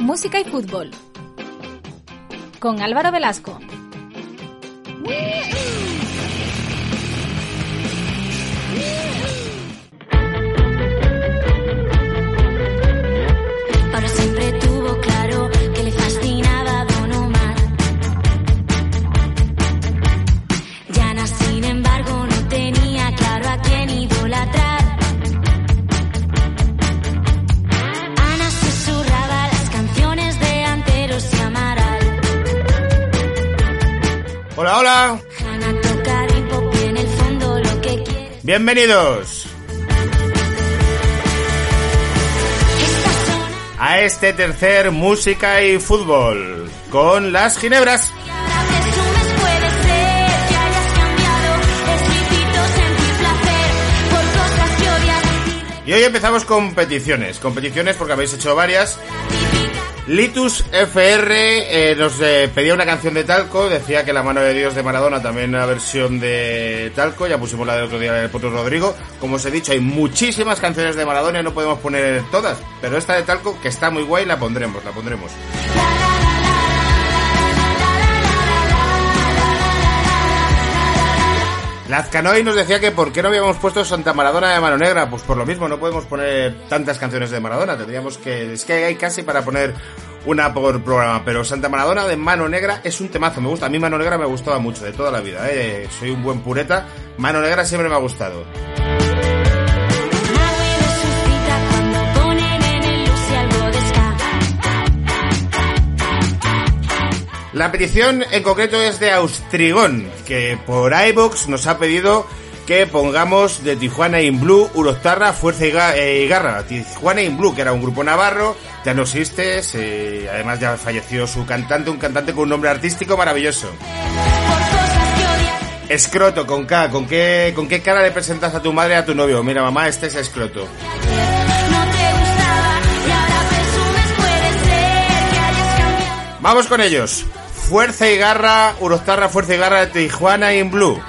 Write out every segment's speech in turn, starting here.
Música y Fútbol. Con Álvaro Velasco. Bienvenidos a este tercer Música y Fútbol con las Ginebras. y hoy empezamos con peticiones, competiciones porque habéis hecho varias. Litus FR eh, nos eh, pedía una canción de Talco, decía que La mano de Dios de Maradona, también una versión de Talco, ya pusimos la del otro día del Potro Rodrigo. Como os he dicho, hay muchísimas canciones de Maradona y no podemos poner todas, pero esta de Talco, que está muy guay, la pondremos, la pondremos. Lazcanoy nos decía que por qué no habíamos puesto Santa Maradona de Mano Negra. Pues por lo mismo, no podemos poner tantas canciones de Maradona. Tendríamos que. Es que hay casi para poner una por programa. Pero Santa Maradona de Mano Negra es un temazo. Me gusta. A mí Mano Negra me gustaba mucho, de toda la vida. ¿eh? Soy un buen pureta. Mano Negra siempre me ha gustado. La petición en concreto es de Austrigón, que por iBox nos ha pedido que pongamos de Tijuana in Blue, Urostarra, Fuerza eh, y Garra. Tijuana in Blue, que era un grupo navarro, ya no existe, además ya falleció su cantante, un cantante con un nombre artístico maravilloso. Escroto, con K, ¿con qué, ¿con qué cara le presentas a tu madre a tu novio? Mira, mamá, este es escroto. Vamos con ellos. Fuerza y Garra, Urostarra, Fuerza y Garra de Tijuana in Blue.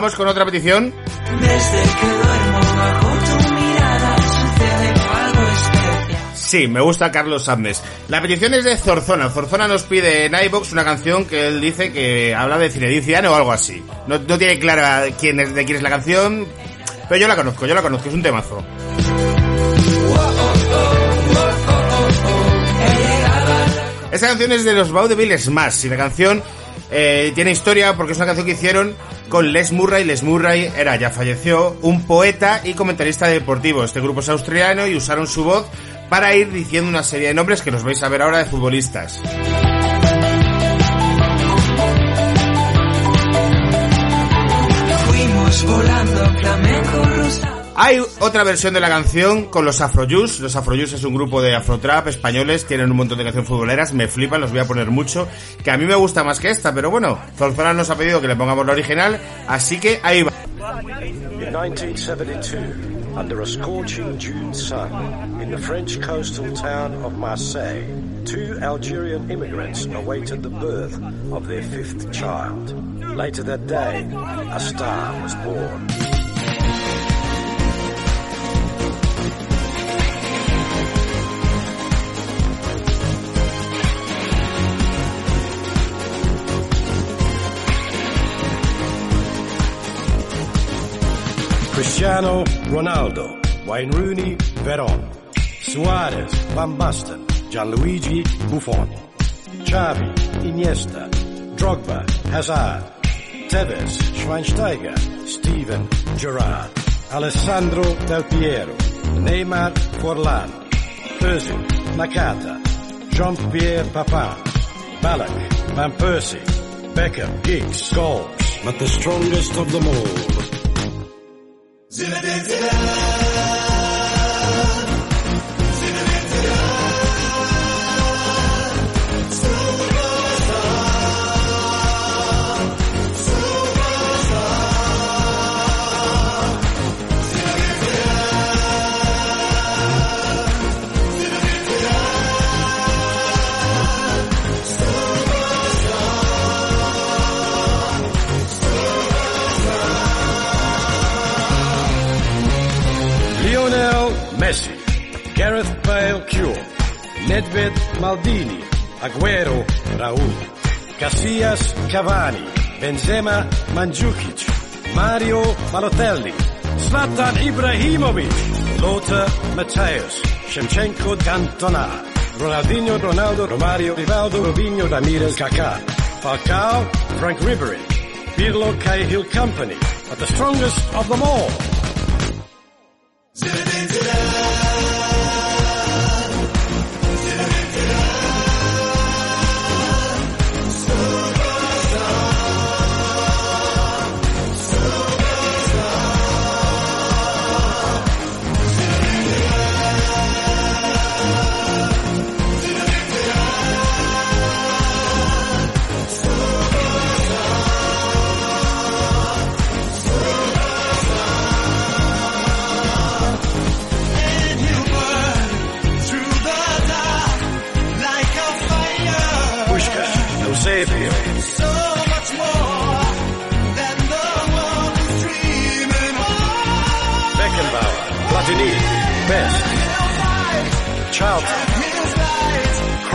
Vamos con otra petición. Desde que duermo bajo tu mirada sucede algo especial. Sí, me gusta Carlos Sandes. La petición es de Zorzona. Zorzona nos pide en iBox una canción que él dice que habla de Zinedine o algo así. No, no tiene clara quién es, de quién es la canción, pero yo la conozco, yo la conozco, es un temazo. Esta canción es de los Vaudeville Smash y la canción eh, tiene historia porque es una canción que hicieron con Les Murray. Les Murray era, ya falleció, un poeta y comentarista deportivo. Este grupo es australiano y usaron su voz para ir diciendo una serie de nombres que los vais a ver ahora de futbolistas. Fuimos volando flamenco. Hay otra versión de la canción con los Afrojuice. Los Afrojuice es un grupo de afrotrap españoles, tienen un montón de canciones futboleras, me flipan, los voy a poner mucho, que a mí me gusta más que esta, pero bueno, Zorzona nos ha pedido que le pongamos la original, así que ahí va. In 1972, under a scorching June sun, in the French coastal town of Marseille, two Algerian immigrants awaited the birth of their fifth child. Later that day, a star was born. Cristiano Ronaldo, Wayne Rooney, Veron, Suarez, Van Basten, Gianluigi Buffon, Xavi, Iniesta, Drogba, Hazard, Tevez, Schweinsteiger, Steven Gerrard, Alessandro Del Piero, Neymar Forlan, Özil, Nakata, Jean-Pierre Papin, Ballack, Van Persie, Beckham, Giggs, Scholes, but the strongest of them all Zinedine Cavani, Benzema Mandzukic, Mario Balotelli, Zlatan Ibrahimovic, Lothar Matthäus, Shevchenko Cantona, Ronaldinho Ronaldo Romario Rivaldo Robinho Ramirez Kaká, Falcao Frank Ribery, Pirlo Cahill Company, but the strongest of them all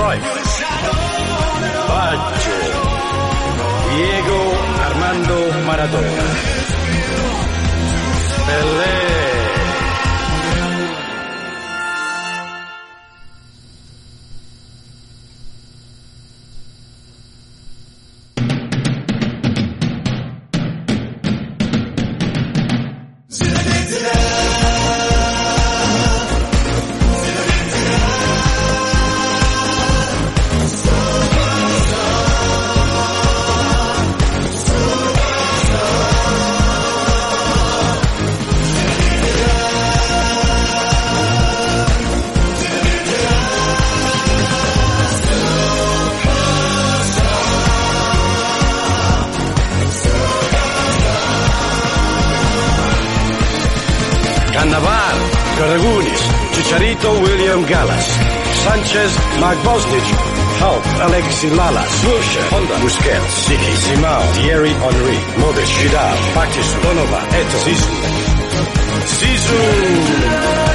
Cruyff, Baggio, Diego Armando Maradona, Pelé. Navar, Karagunis, Chicharito, William Gallas, Sanchez, Mark Bosnich, Halp, Alexi Lala, Lucia, Honda, Busquets, Siki, Simao, Thierry Henry, Modest, Vidal, Patis, Bonova, Eto, Sisu. Sisu!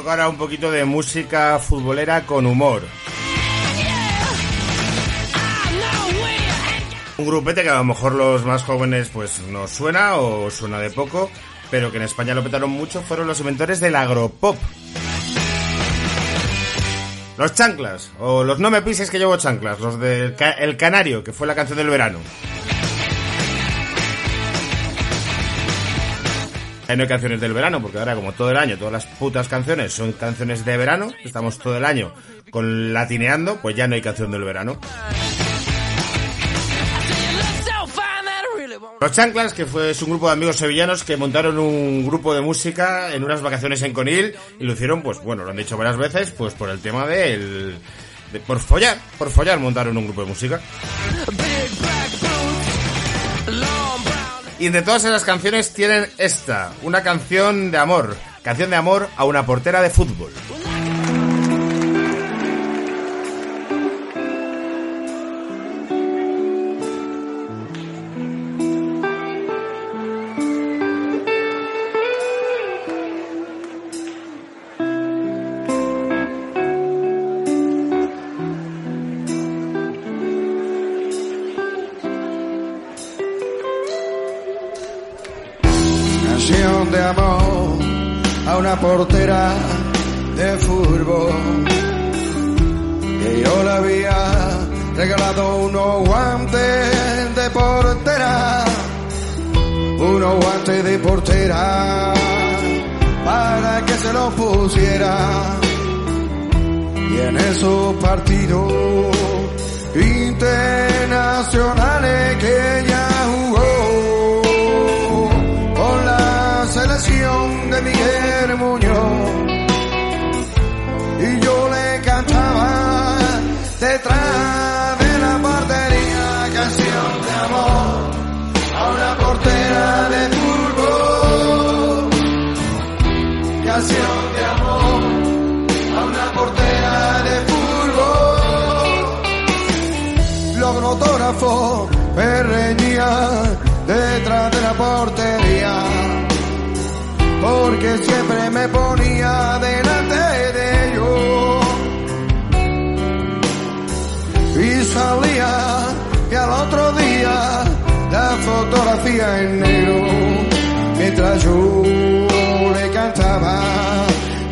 Toca ahora un poquito de música futbolera con humor. Un grupete que a lo mejor los más jóvenes pues no suena o suena de poco, pero que en España lo petaron mucho, fueron los inventores del agropop. Los chanclas, o los no me pises que llevo chanclas, los del El Canario, que fue la canción del verano. No hay canciones del verano, porque ahora como todo el año, todas las putas canciones son canciones de verano, estamos todo el año con latineando, pues ya no hay canción del verano. Los Chanclas, que fue es un grupo de amigos sevillanos que montaron un grupo de música en unas vacaciones en Conil y lo hicieron, pues bueno, lo han dicho varias veces, pues por el tema del... de- por follar, por follar montaron un grupo de música. Y entre todas esas canciones tienen esta, una canción de amor, canción de amor a una portera de fútbol. Y en esos partidos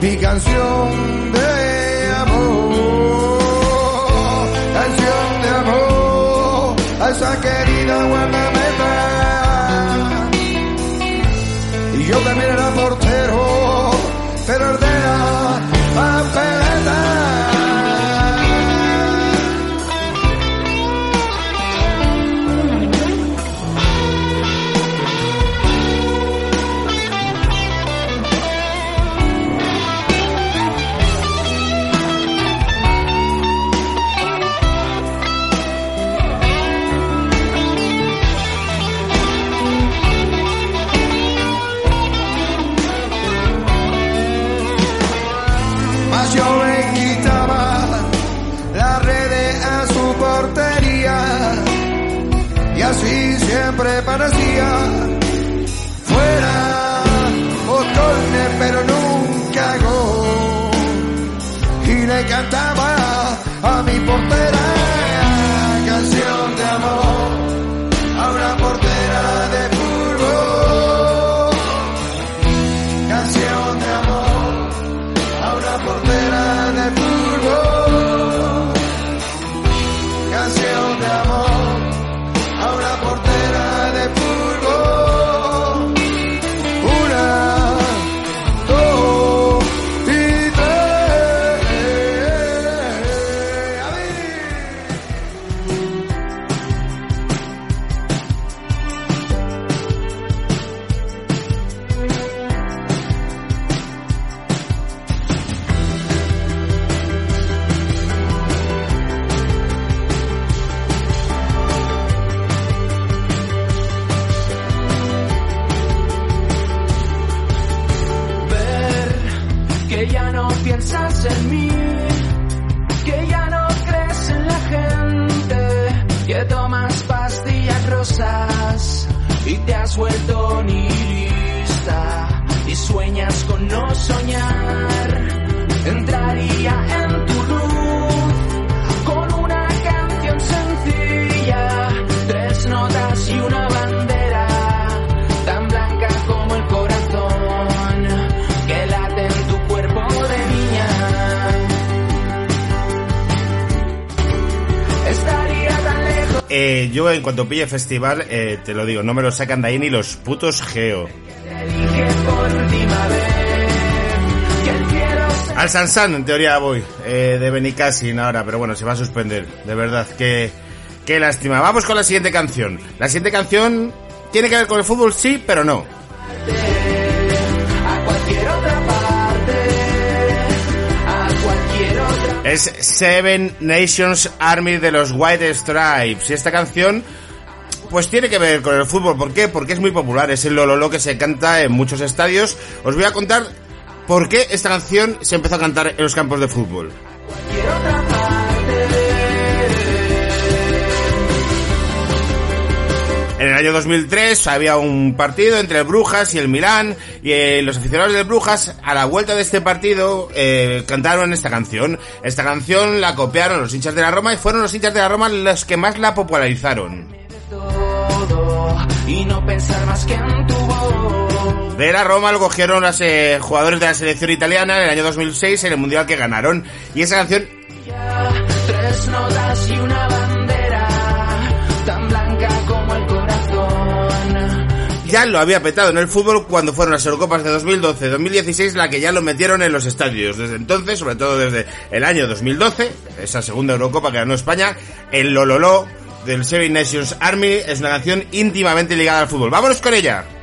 mi canción de casi siempre parecía fuera córner, pero nunca gol. Y le cantaba que ya no crees en la gente, que tomas pastillas rosas y te has vuelto Yo en cuanto pille festival, eh, te lo digo, no me lo sacan de ahí ni los putos geo. Al Sansan, en teoría voy, eh, de Benicassin ahora, pero bueno, se va a suspender, de verdad, que qué lástima. Vamos con la siguiente canción. La siguiente canción tiene que ver con el fútbol, sí, pero no. Es Seven Nations Army de los White Stripes. Y esta canción, pues tiene que ver con el fútbol. ¿Por qué? Porque es muy popular. Es el lololo que se canta en muchos estadios. Os voy a contar por qué esta canción se empezó a cantar en los campos de fútbol. En el año 2003 había un partido entre el Brujas y el Milán y eh, los aficionados del Brujas a la vuelta de este partido eh, cantaron esta canción. Esta canción la copiaron los hinchas de la Roma y fueron los hinchas de la Roma los que más la popularizaron. De la Roma lo cogieron los eh, jugadores de la selección italiana en el año 2006 en el Mundial que ganaron. Y esa canción ya lo había petado en el fútbol cuando fueron las Eurocopas de 2012-2016 la que ya lo metieron en los estadios. Desde entonces, sobre todo desde el año 2012, esa segunda Eurocopa que ganó España, el Lololó del Seven Nations Army es una canción íntimamente ligada al fútbol. ¡Vámonos con ella!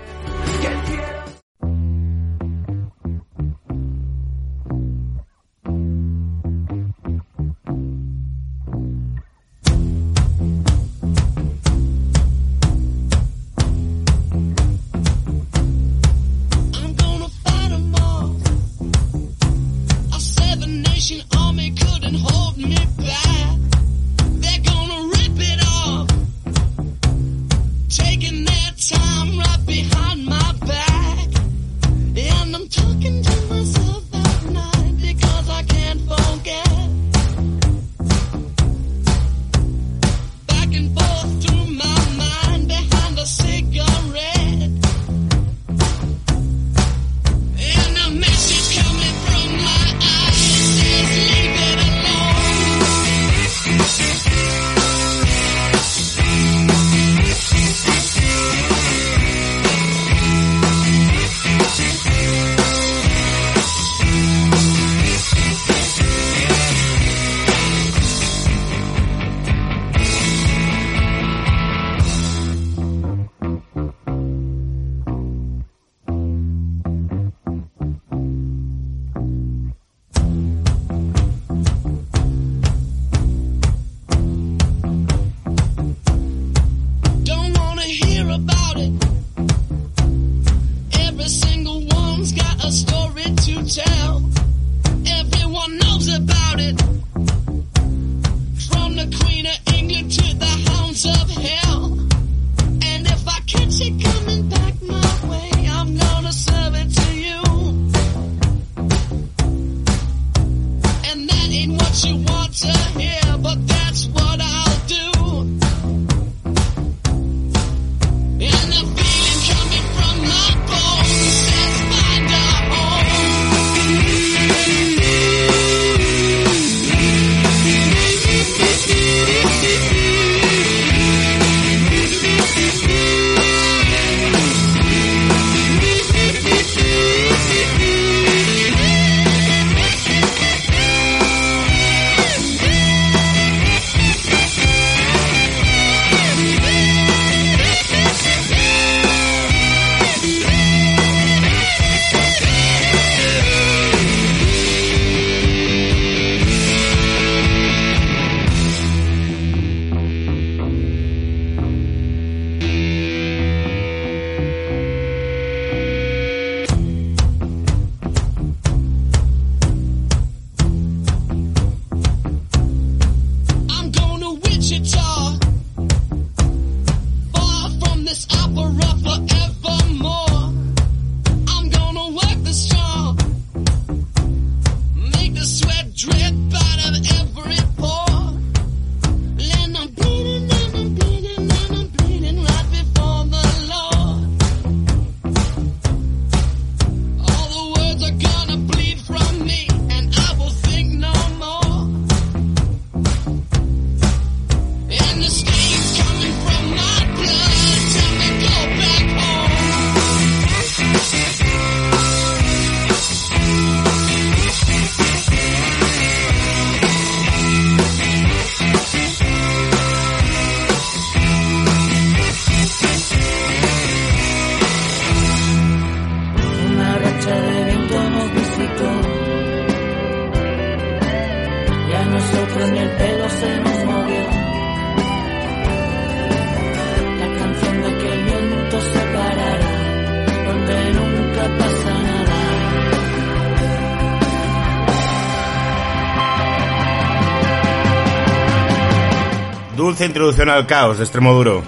Introducción al caos de extremo duro.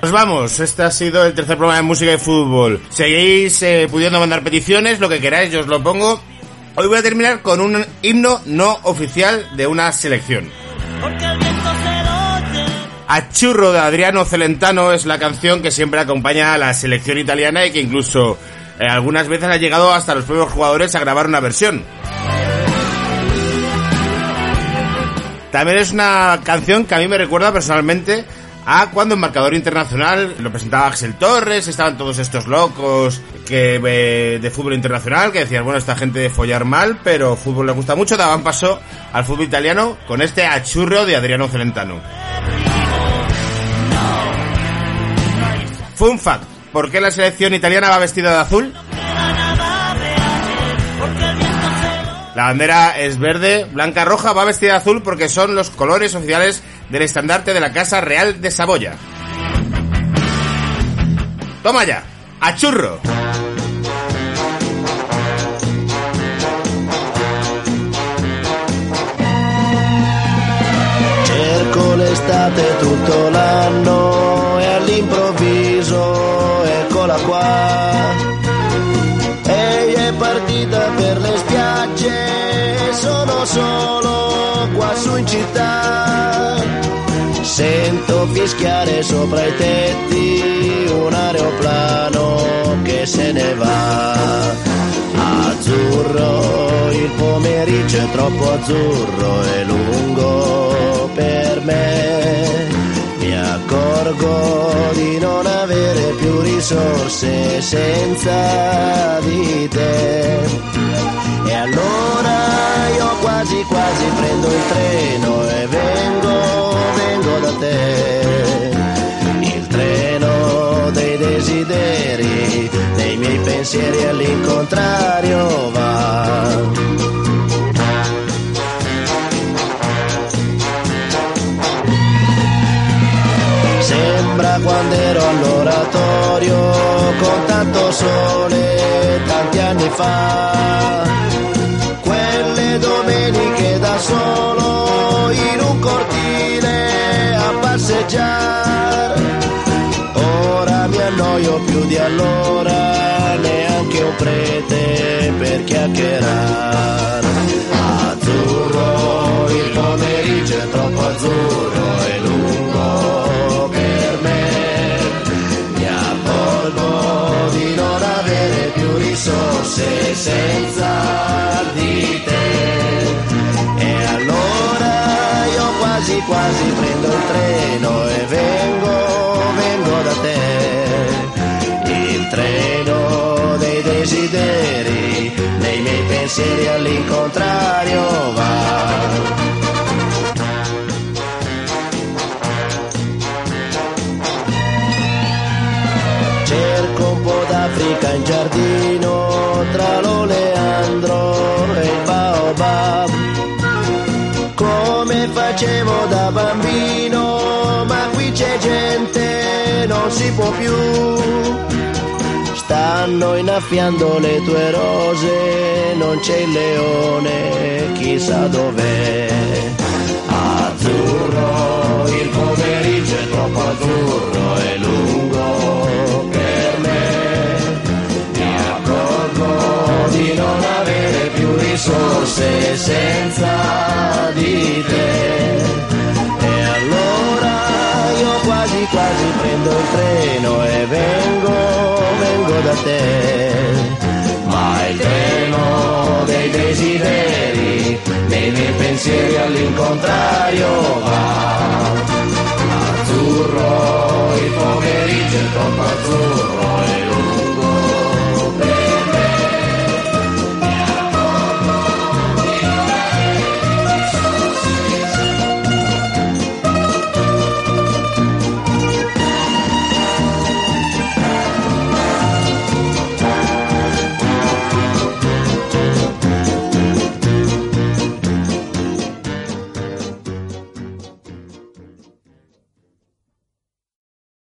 Nos vamos, este ha sido el tercer programa de música y fútbol. Seguís eh, pudiendo mandar peticiones, lo que queráis, yo os lo pongo. Hoy voy a terminar con un himno no oficial de una selección. Achurro de Adriano Celentano es la canción que siempre acompaña a la selección italiana y que incluso eh, algunas veces ha llegado hasta los propios jugadores a grabar una versión. También es una canción que a mí me recuerda personalmente a cuando en Marcador Internacional lo presentaba Axel Torres, estaban todos estos locos que eh, de fútbol internacional que decían, bueno, esta gente de follar mal, pero fútbol le gusta mucho, daban paso al fútbol italiano con este achurro de Adriano Celentano. Fun fact, ¿por qué la selección italiana va vestida de azul? La bandera es verde, blanca, roja, va vestida de azul porque son los colores oficiales del estandarte de la Casa Real de Saboya. Toma ya, a churro. Solo qua su in città. Sento fischiare sopra i tetti un aeroplano che se ne va. Azzurro, il pomeriggio è troppo azzurro e lungo per me. Accorgo di non avere più risorse senza di te. E allora io quasi quasi prendo il treno e vengo, vengo da te. Il treno dei desideri, dei miei pensieri all'incontrario va. Ero all'oratorio con tanto sole tanti anni fa. Quelle domeniche da solo in un cortile a passeggiare. Ora mi annoio più di allora, neanche un prete per chiacchierare. Azzurro, il pomeriggio è troppo azzurro più risorse senza di te. E allora io quasi quasi prendo il treno e vengo, vengo da te. Il treno dei desideri, dei miei pensieri all'incontrario non si può più. Stanno innaffiando le tue rose, non c'è il leone, chissà dov'è. Azzurro, il pomeriggio è troppo azzurro e lungo per me. Mi accorgo di non avere più risorse senza desideri, dei miei pensieri all'incontrario va. Azzurro, il pomeriggio è troppo azzurro